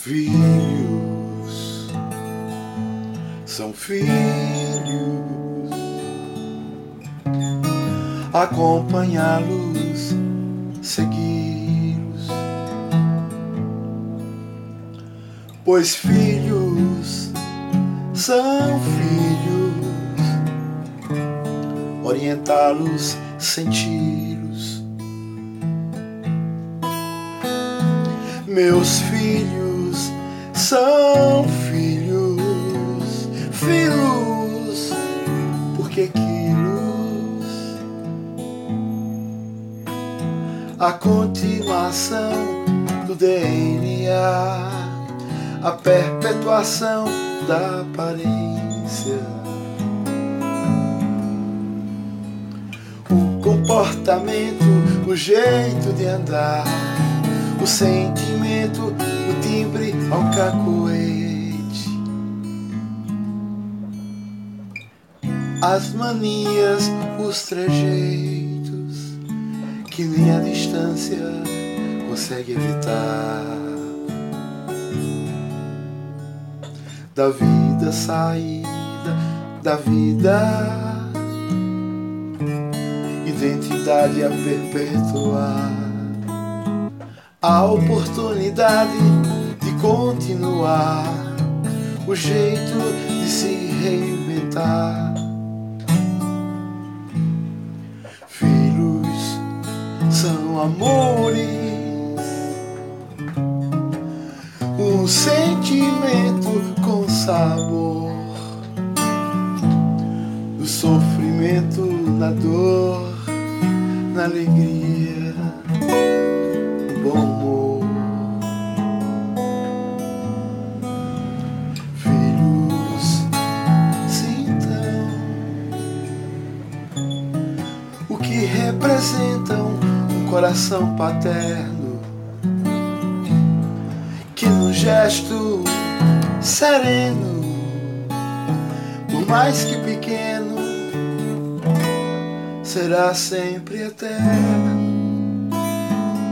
Filhos. São filhos, acompanhá-los, segui-los, pois filhos são filhos, orientá-los, senti-los. Meus filhos são filhos, filhos, porque quilos a continuação do DNA, a perpetuação da aparência. O comportamento, o jeito de andar, o sentimento, o ao cacoete. As manias, os trejeitos que nem a distância consegue evitar. da vida, saída da vida, identidade a perpetuar, a oportunidade de continuar, o jeito de se reinventar. Filhos são amores. Um sentimento com sabor. Do sofrimento na dor, na alegria, representam um coração paterno que no gesto sereno, por mais que pequeno, será sempre eterno.